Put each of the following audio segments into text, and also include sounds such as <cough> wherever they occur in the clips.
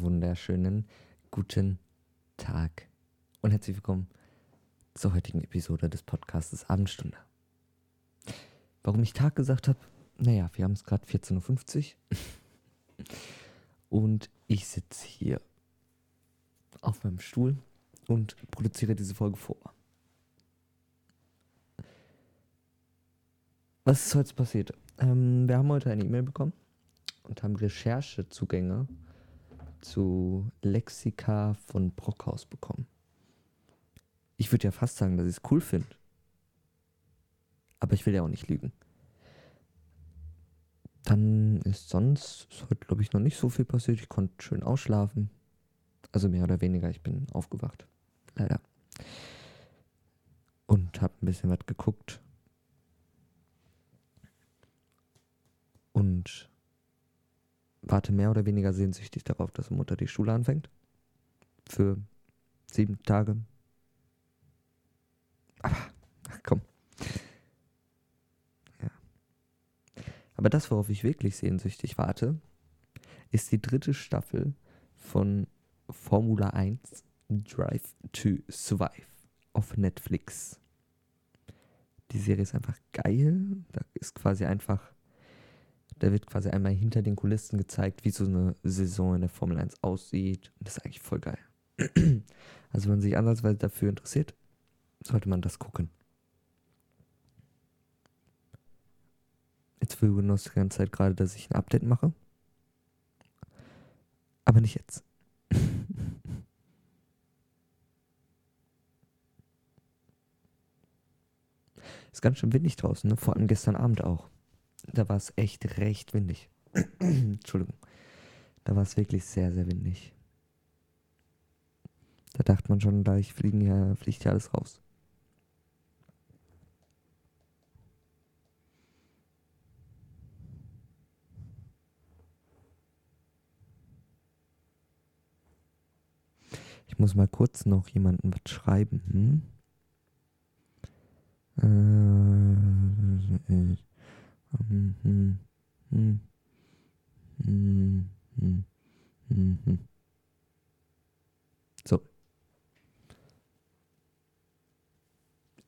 wunderschönen guten Tag und herzlich willkommen zur heutigen Episode des Podcasts Abendstunde. Warum ich Tag gesagt habe? Naja, wir haben es gerade 14.50 Uhr <laughs> und ich sitze hier auf meinem Stuhl und produziere diese Folge vor. Was ist heute passiert? Ähm, wir haben heute eine E-Mail bekommen und haben Recherchezugänge zu Lexika von Brockhaus bekommen. Ich würde ja fast sagen, dass ich es cool finde. Aber ich will ja auch nicht lügen. Dann ist sonst ist heute, glaube ich, noch nicht so viel passiert. Ich konnte schön ausschlafen. Also mehr oder weniger, ich bin aufgewacht. Leider. Und habe ein bisschen was geguckt. Und warte mehr oder weniger sehnsüchtig darauf, dass Mutter die Schule anfängt. Für sieben Tage. Aber, ach komm. Ja. Aber das, worauf ich wirklich sehnsüchtig warte, ist die dritte Staffel von Formula 1 Drive to Survive auf Netflix. Die Serie ist einfach geil. Da ist quasi einfach da wird quasi einmal hinter den Kulissen gezeigt, wie so eine Saison in der Formel 1 aussieht. Und das ist eigentlich voll geil. <clears throat> also wenn man sich andersweise dafür interessiert, sollte man das gucken. Jetzt will Windows die ganze Zeit gerade, dass ich ein Update mache. Aber nicht jetzt. <laughs> ist ganz schön windig draußen, ne? vor allem gestern Abend auch da war es echt recht windig. <clears throat> Entschuldigung. Da war es wirklich sehr, sehr windig. Da dachte man schon, gleich fliegen ja, fliegt ja alles raus. Ich muss mal kurz noch jemanden was schreiben. Hm? So.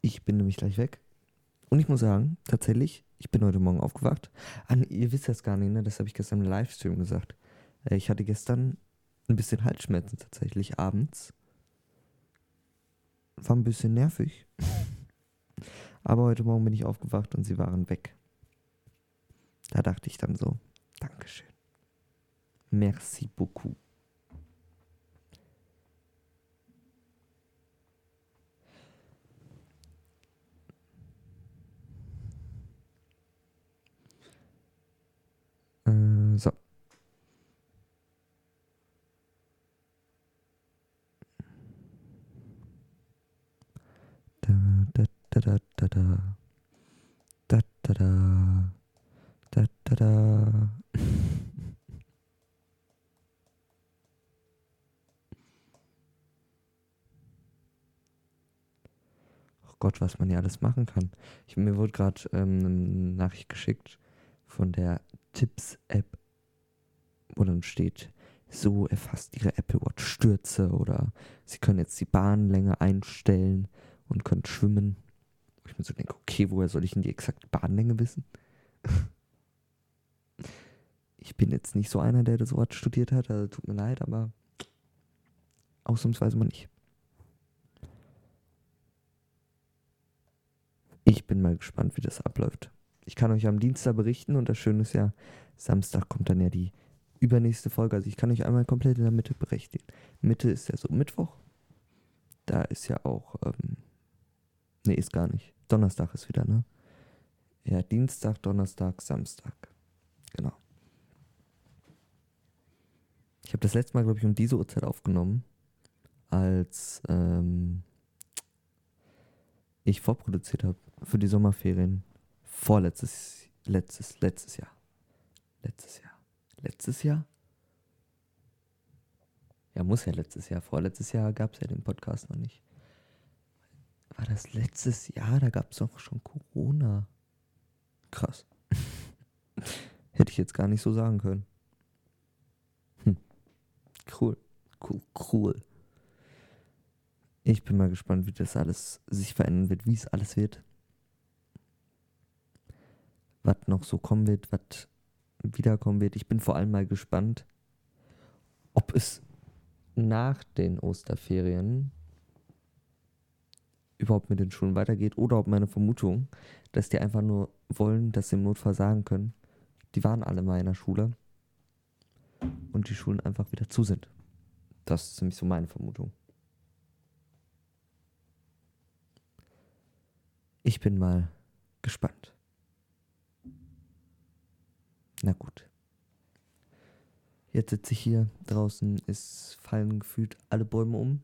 Ich bin nämlich gleich weg. Und ich muss sagen, tatsächlich, ich bin heute Morgen aufgewacht. Ah, ihr wisst das gar nicht, ne? Das habe ich gestern im Livestream gesagt. Äh, ich hatte gestern ein bisschen Halsschmerzen tatsächlich abends. War ein bisschen nervig. <laughs> Aber heute Morgen bin ich aufgewacht und sie waren weg. Da dachte ich dann so, Dankeschön. Merci beaucoup. Äh, so. Da, da, da, da, da, da. Da, da, da. Da, da, da. Gott, was man ja alles machen kann. Ich, mir wurde gerade ähm, eine Nachricht geschickt von der Tipps-App, wo dann steht, so erfasst Ihre Apple Watch Stürze oder Sie können jetzt die Bahnlänge einstellen und können schwimmen. Wo ich mir so denke, okay, woher soll ich denn die exakte Bahnlänge wissen? <laughs> ich bin jetzt nicht so einer, der das Wort studiert hat, also tut mir leid, aber ausnahmsweise mal nicht. Ich bin mal gespannt, wie das abläuft. Ich kann euch am Dienstag berichten und das Schöne ist ja, Samstag kommt dann ja die übernächste Folge. Also ich kann euch einmal komplett in der Mitte berechtigen. Mitte ist ja so Mittwoch. Da ist ja auch, ähm, nee, ist gar nicht. Donnerstag ist wieder, ne? Ja, Dienstag, Donnerstag, Samstag. Genau. Ich habe das letzte Mal, glaube ich, um diese Uhrzeit aufgenommen, als ähm, ich vorproduziert habe für die Sommerferien. Vorletztes, letztes, letztes Jahr. Letztes Jahr. Letztes Jahr? Ja, muss ja letztes Jahr. Vorletztes Jahr gab es ja den Podcast noch nicht. War das letztes Jahr? Da gab es doch schon Corona. Krass. <laughs> Hätte ich jetzt gar nicht so sagen können. Cool. Cool, cool. Ich bin mal gespannt, wie das alles sich verändern wird, wie es alles wird. Was noch so kommen wird, was wiederkommen wird. Ich bin vor allem mal gespannt, ob es nach den Osterferien überhaupt mit den Schulen weitergeht oder ob meine Vermutung, dass die einfach nur wollen, dass sie im Notfall sagen können, die waren alle mal in der Schule und die Schulen einfach wieder zu sind. Das ist ziemlich so meine Vermutung. Ich bin mal gespannt. Na gut. Jetzt sitze ich hier draußen, es fallen gefühlt alle Bäume um.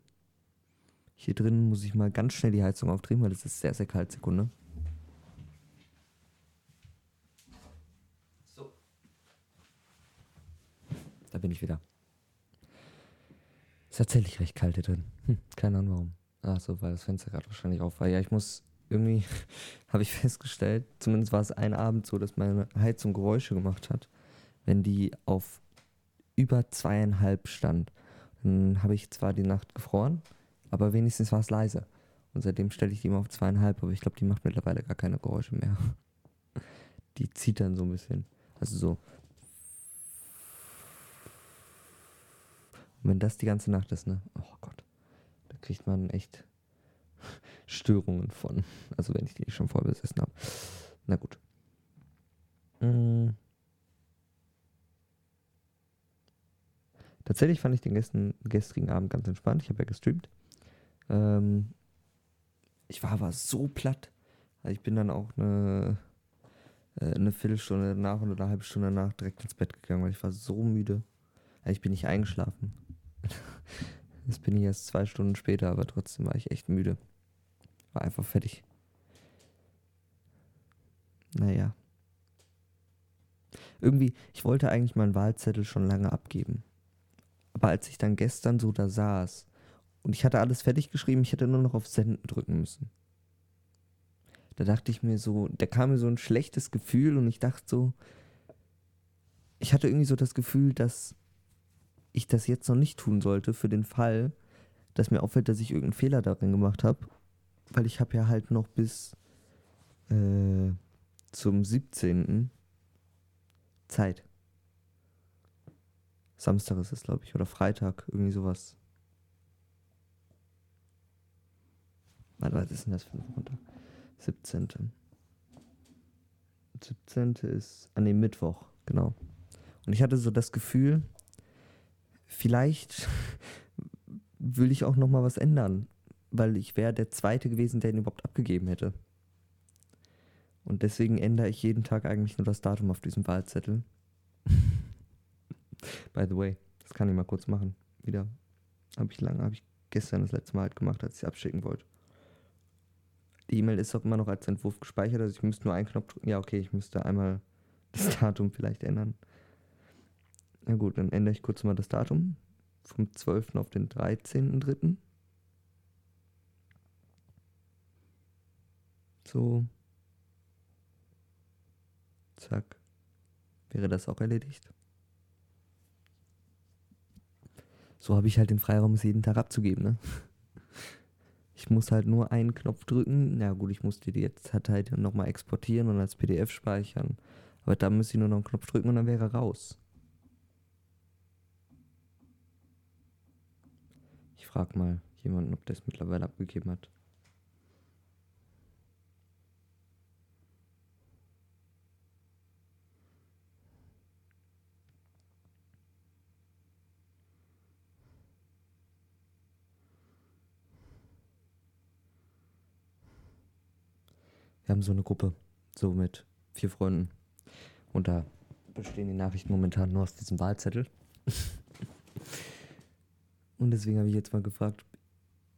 Hier drin muss ich mal ganz schnell die Heizung aufdrehen, weil es ist sehr, sehr kalt. Sekunde. So. Da bin ich wieder. Ist tatsächlich recht kalt hier drin. Hm, keine Ahnung warum. Ach so, weil das Fenster gerade wahrscheinlich auf war. Ja, ich muss irgendwie, <laughs> habe ich festgestellt, zumindest war es ein Abend so, dass meine Heizung Geräusche gemacht hat, wenn die auf über zweieinhalb stand. Dann habe ich zwar die Nacht gefroren, aber wenigstens war es leise. Und seitdem stelle ich die immer auf zweieinhalb, aber ich glaube, die macht mittlerweile gar keine Geräusche mehr. <laughs> Die zieht dann so ein bisschen. Also so. Und wenn das die ganze Nacht ist, ne? Oh Gott. Da kriegt man echt Störungen von. Also wenn ich die schon voll besessen habe. Na gut. Mhm. Tatsächlich fand ich den gestern, gestrigen Abend ganz entspannt. Ich habe ja gestreamt. Ähm, ich war aber so platt. Also ich bin dann auch eine, äh, eine Viertelstunde danach oder eine halbe Stunde danach direkt ins Bett gegangen, weil ich war so müde. Also ich bin nicht eingeschlafen. <laughs> Das bin ich erst zwei Stunden später, aber trotzdem war ich echt müde. War einfach fertig. Naja. Irgendwie, ich wollte eigentlich meinen Wahlzettel schon lange abgeben. Aber als ich dann gestern so da saß und ich hatte alles fertig geschrieben, ich hätte nur noch auf Senden drücken müssen. Da dachte ich mir so, da kam mir so ein schlechtes Gefühl und ich dachte so, ich hatte irgendwie so das Gefühl, dass ich das jetzt noch nicht tun sollte für den Fall, dass mir auffällt, dass ich irgendeinen Fehler darin gemacht habe. Weil ich habe ja halt noch bis äh, zum 17. Zeit. Samstag ist es, glaube ich, oder Freitag, irgendwie sowas. Warte, was ist denn das für ein Montag? 17. 17. ist, an ah, dem Mittwoch, genau. Und ich hatte so das Gefühl, vielleicht <laughs> will ich auch noch mal was ändern, weil ich wäre der Zweite gewesen, der ihn überhaupt abgegeben hätte. Und deswegen ändere ich jeden Tag eigentlich nur das Datum auf diesem Wahlzettel. <laughs> By the way, das kann ich mal kurz machen. Wieder. Habe ich lange, habe ich gestern das letzte Mal halt gemacht, als ich abschicken wollte. Die E-Mail ist auch immer noch als Entwurf gespeichert, also ich müsste nur einen Knopf drücken. Ja, okay, ich müsste einmal <laughs> das Datum vielleicht ändern. Na gut, dann ändere ich kurz mal das Datum. Vom 12. auf den 13.3. So. Zack. Wäre das auch erledigt? so habe ich halt den Freiraum, es jeden Tag abzugeben, ne? <laughs> Ich muss halt nur einen Knopf drücken. Na gut, ich musste die jetzt Datei dann nochmal exportieren und als PDF speichern. Aber da müsste ich nur noch einen Knopf drücken und dann wäre raus. Ich frage mal jemanden, ob der es mittlerweile abgegeben hat. Wir haben so eine Gruppe, so mit vier Freunden. Und da bestehen die Nachrichten momentan nur aus diesem Wahlzettel. <laughs> Und deswegen habe ich jetzt mal gefragt, ob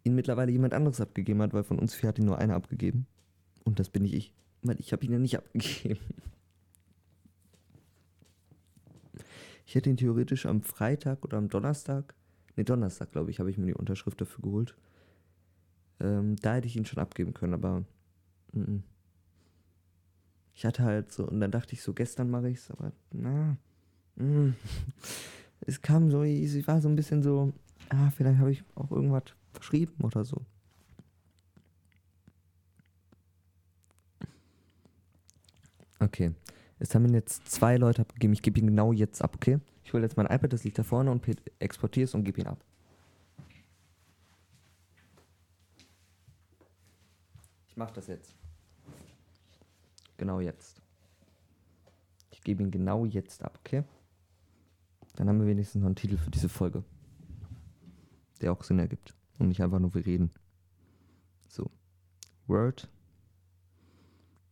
ihn mittlerweile jemand anderes abgegeben hat, weil von uns vier hat ihn nur einer abgegeben. Und das bin nicht ich, weil ich habe ihn ja nicht abgegeben. <laughs> Ich hätte ihn theoretisch am Freitag oder am Donnerstag, ne Donnerstag glaube ich, habe ich mir die Unterschrift dafür geholt. Ähm, da hätte ich ihn schon abgeben können, aber m -m ich hatte halt so, und dann dachte ich so, gestern mache ich es, aber na, mh, mm, <laughs> es kam so, ich war so ein bisschen so, ah, vielleicht habe ich auch irgendwas verschrieben oder so. Okay. Es haben jetzt zwei Leute abgegeben. Ich gebe ihn genau jetzt ab, okay? Ich hole jetzt mein iPad, das liegt da vorne und exportiere es und gebe ihn ab. Ich mache das jetzt. Genau jetzt. Ich gebe ihn genau jetzt ab, okay? Dann haben wir wenigstens noch einen Titel für diese Folge. Der auch Sinn ergibt. Und nicht einfach nur wir reden. So. Word.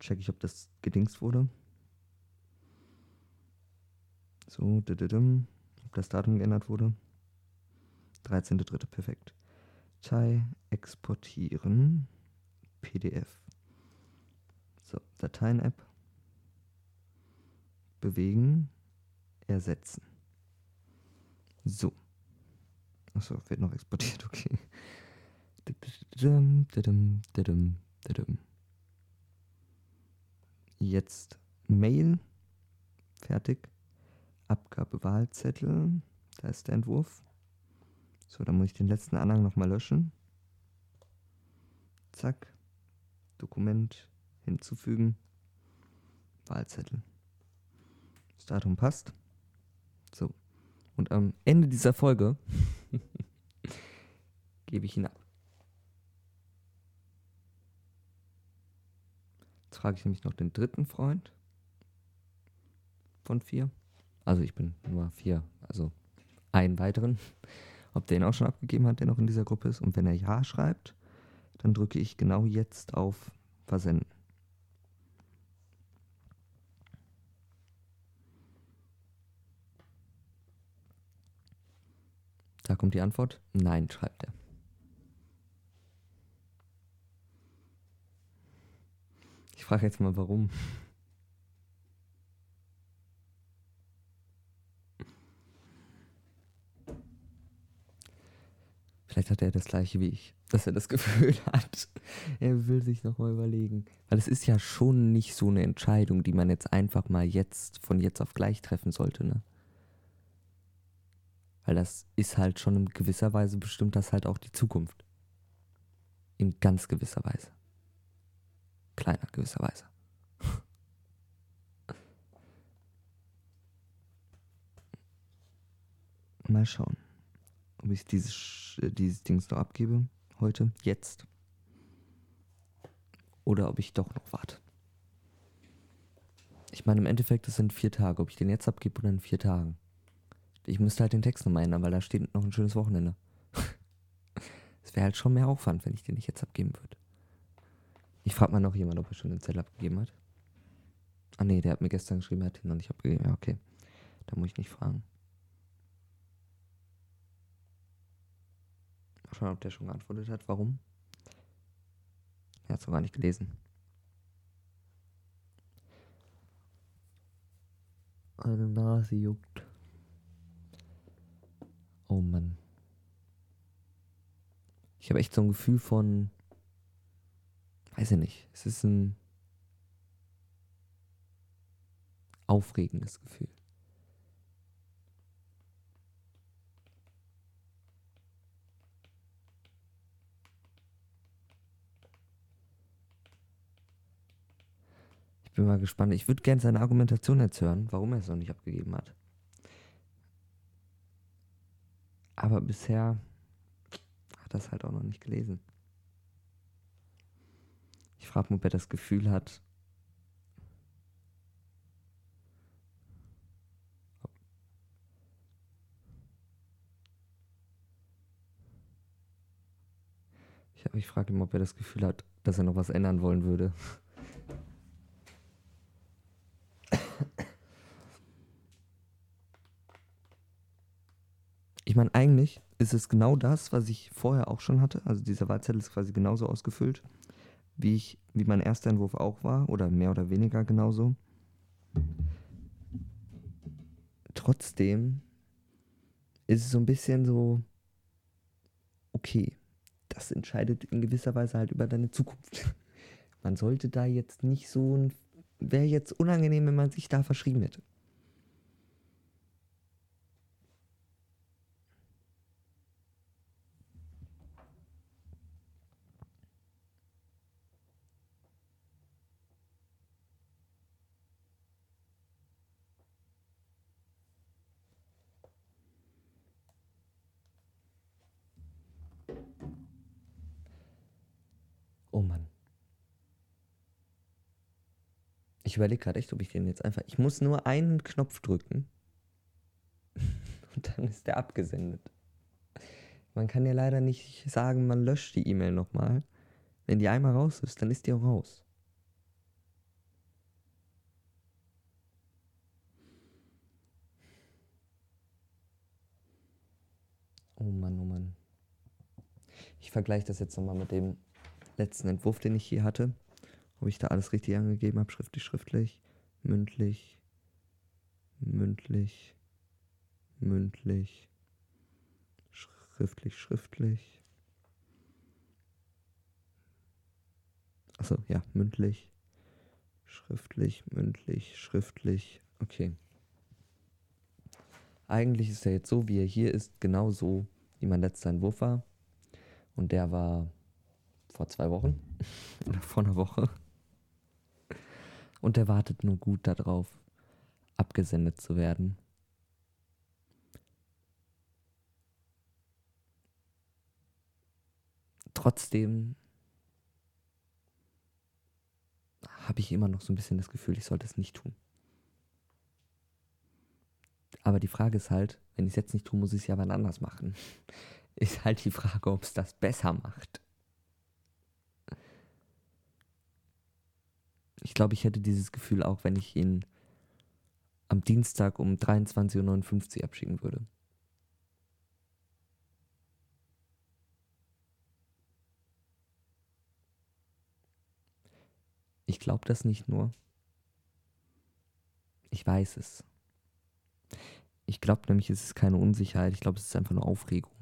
Check ich, ob das gedingst wurde. So, ob das Datum geändert wurde. 13.3. Perfekt. Datei exportieren. PDF. Dateien-App. Bewegen. Ersetzen. So. Achso, wird noch exportiert, okay. Jetzt Mail. Fertig. Abgabe Wahlzettel. Da ist der Entwurf. So, dann muss ich den letzten Anhang nochmal löschen. Zack. Dokument hinzufügen. Wahlzettel. Das Datum passt. So. Und am Ende dieser Folge <laughs> gebe ich ihn ab. Jetzt frage ich nämlich noch den dritten Freund von vier. Also ich bin nur vier, also einen weiteren. <laughs> Ob der ihn auch schon abgegeben hat, der noch in dieser Gruppe ist. Und wenn er Ja schreibt, dann drücke ich genau jetzt auf Versenden. Da kommt die Antwort. Nein, schreibt er. Ich frage jetzt mal, warum. Vielleicht hat er das gleiche wie ich, dass er das <laughs> Gefühl hat, er will sich nochmal überlegen. Weil es ist ja schon nicht so eine Entscheidung, die man jetzt einfach mal jetzt, von jetzt auf gleich treffen sollte, ne? Weil das ist halt schon in gewisser Weise bestimmt das halt auch die Zukunft. In ganz gewisser Weise. Kleiner gewisser Weise. <laughs> Mal schauen ob ich dieses, äh, dieses Dings noch abgebe. Heute, jetzt. Oder ob ich doch noch warte. Ich meine, im Endeffekt, das sind vier Tage. Ob ich den jetzt abgebe oder in vier Tagen. Ich müsste halt den Text nochmal ändern, weil da steht noch ein schönes Wochenende. <laughs> Es wäre halt schon mehr Aufwand, wenn ich den nicht jetzt abgeben würde. Ich frage mal noch jemand, ob er schon den Zettel abgegeben hat. Ah nee, der hat mir gestern geschrieben, er hat ihn noch nicht abgegeben. Ja, okay. Da muss ich nicht fragen. Mal schauen, ob der schon geantwortet hat. Warum? Er hat es gar nicht gelesen. Eine Nase juckt. Oh Mann. Ich habe echt so ein Gefühl von. Weiß ich nicht. Es ist ein aufregendes Gefühl. Ich bin mal gespannt. Ich würde gerne seine Argumentation jetzt hören, warum er es noch nicht abgegeben hat. Aber bisher hat er es halt auch noch nicht gelesen. Ich frage mich, ob er das Gefühl hat, Ich, ich frage ihn, ob er das Gefühl hat, dass er noch was ändern wollen würde. Meine, eigentlich ist es genau das, was ich vorher auch schon hatte. Also dieser Wahlzettel ist quasi genauso ausgefüllt, wie ich, wie mein erster Entwurf auch war, oder mehr oder weniger genauso. Trotzdem ist es so ein bisschen so, okay, das entscheidet in gewisser Weise halt über deine Zukunft. <laughs> Man sollte da jetzt nicht so ein, wäre jetzt unangenehm, wenn man sich da verschrieben hätte. Ich überlege gerade echt, ob ich den jetzt einfach. Ich muss nur einen Knopf drücken. <laughs> Und dann ist der abgesendet. Man kann ja leider nicht sagen, man löscht die E-Mail nochmal. Wenn die einmal raus ist, dann ist die auch raus. Oh Mann, oh Mann. Ich vergleiche das jetzt nochmal mit dem letzten Entwurf, den ich hier hatte. Ob ich da alles richtig angegeben habe, schriftlich, schriftlich, mündlich, mündlich, mündlich, schriftlich, schriftlich. Achso, ja, mündlich, schriftlich, mündlich, schriftlich. Okay. Eigentlich ist er jetzt so, wie er hier ist, genau so, wie mein letzter Entwurf war. Und der war vor zwei Wochen oder <laughs> vor einer Woche. Und er wartet nur gut darauf, abgesendet zu werden. Trotzdem habe ich immer noch so ein bisschen das Gefühl, ich sollte es nicht tun. Aber die Frage ist halt, wenn ich es jetzt nicht tue, muss ich es ja wann anders machen. <laughs> Ist halt die Frage, ob es das besser macht. Ich glaube, ich hätte dieses Gefühl auch, wenn ich ihn am Dienstag um 23.59 Uhr abschicken würde. Ich glaube das nicht nur. Ich weiß es. Ich glaube nämlich, es ist keine Unsicherheit. Ich glaube, es ist einfach nur Aufregung.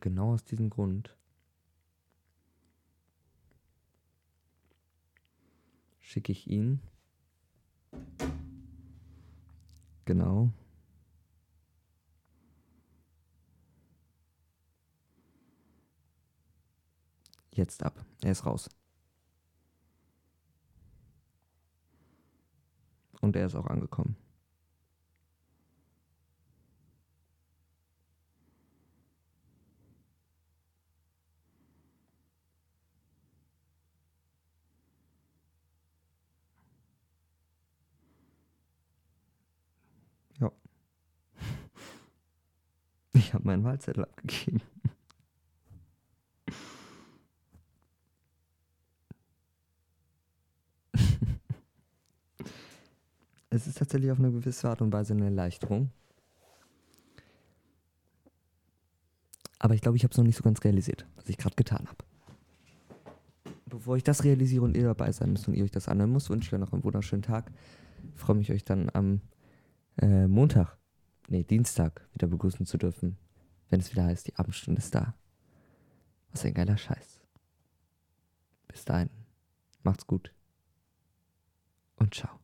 Genau aus diesem Grund schicke ich ihn genau jetzt ab. Er ist raus. Und er ist auch angekommen. Ja. Ich habe meinen Wahlzettel abgegeben. <laughs> es ist tatsächlich auf eine gewisse Art und Weise eine Erleichterung. Aber ich glaube, ich habe es noch nicht so ganz realisiert, was ich gerade getan habe. Bevor ich das realisiere und ihr dabei sein müsst und ihr euch das anhören müsst, wünsche ich euch noch einen wunderschönen Tag. Freue mich, euch dann am äh, Montag, nee, Dienstag wieder begrüßen zu dürfen, wenn es wieder heißt, die Abendstunde ist da. Was ein geiler Scheiß. Bis dahin, macht's gut und ciao.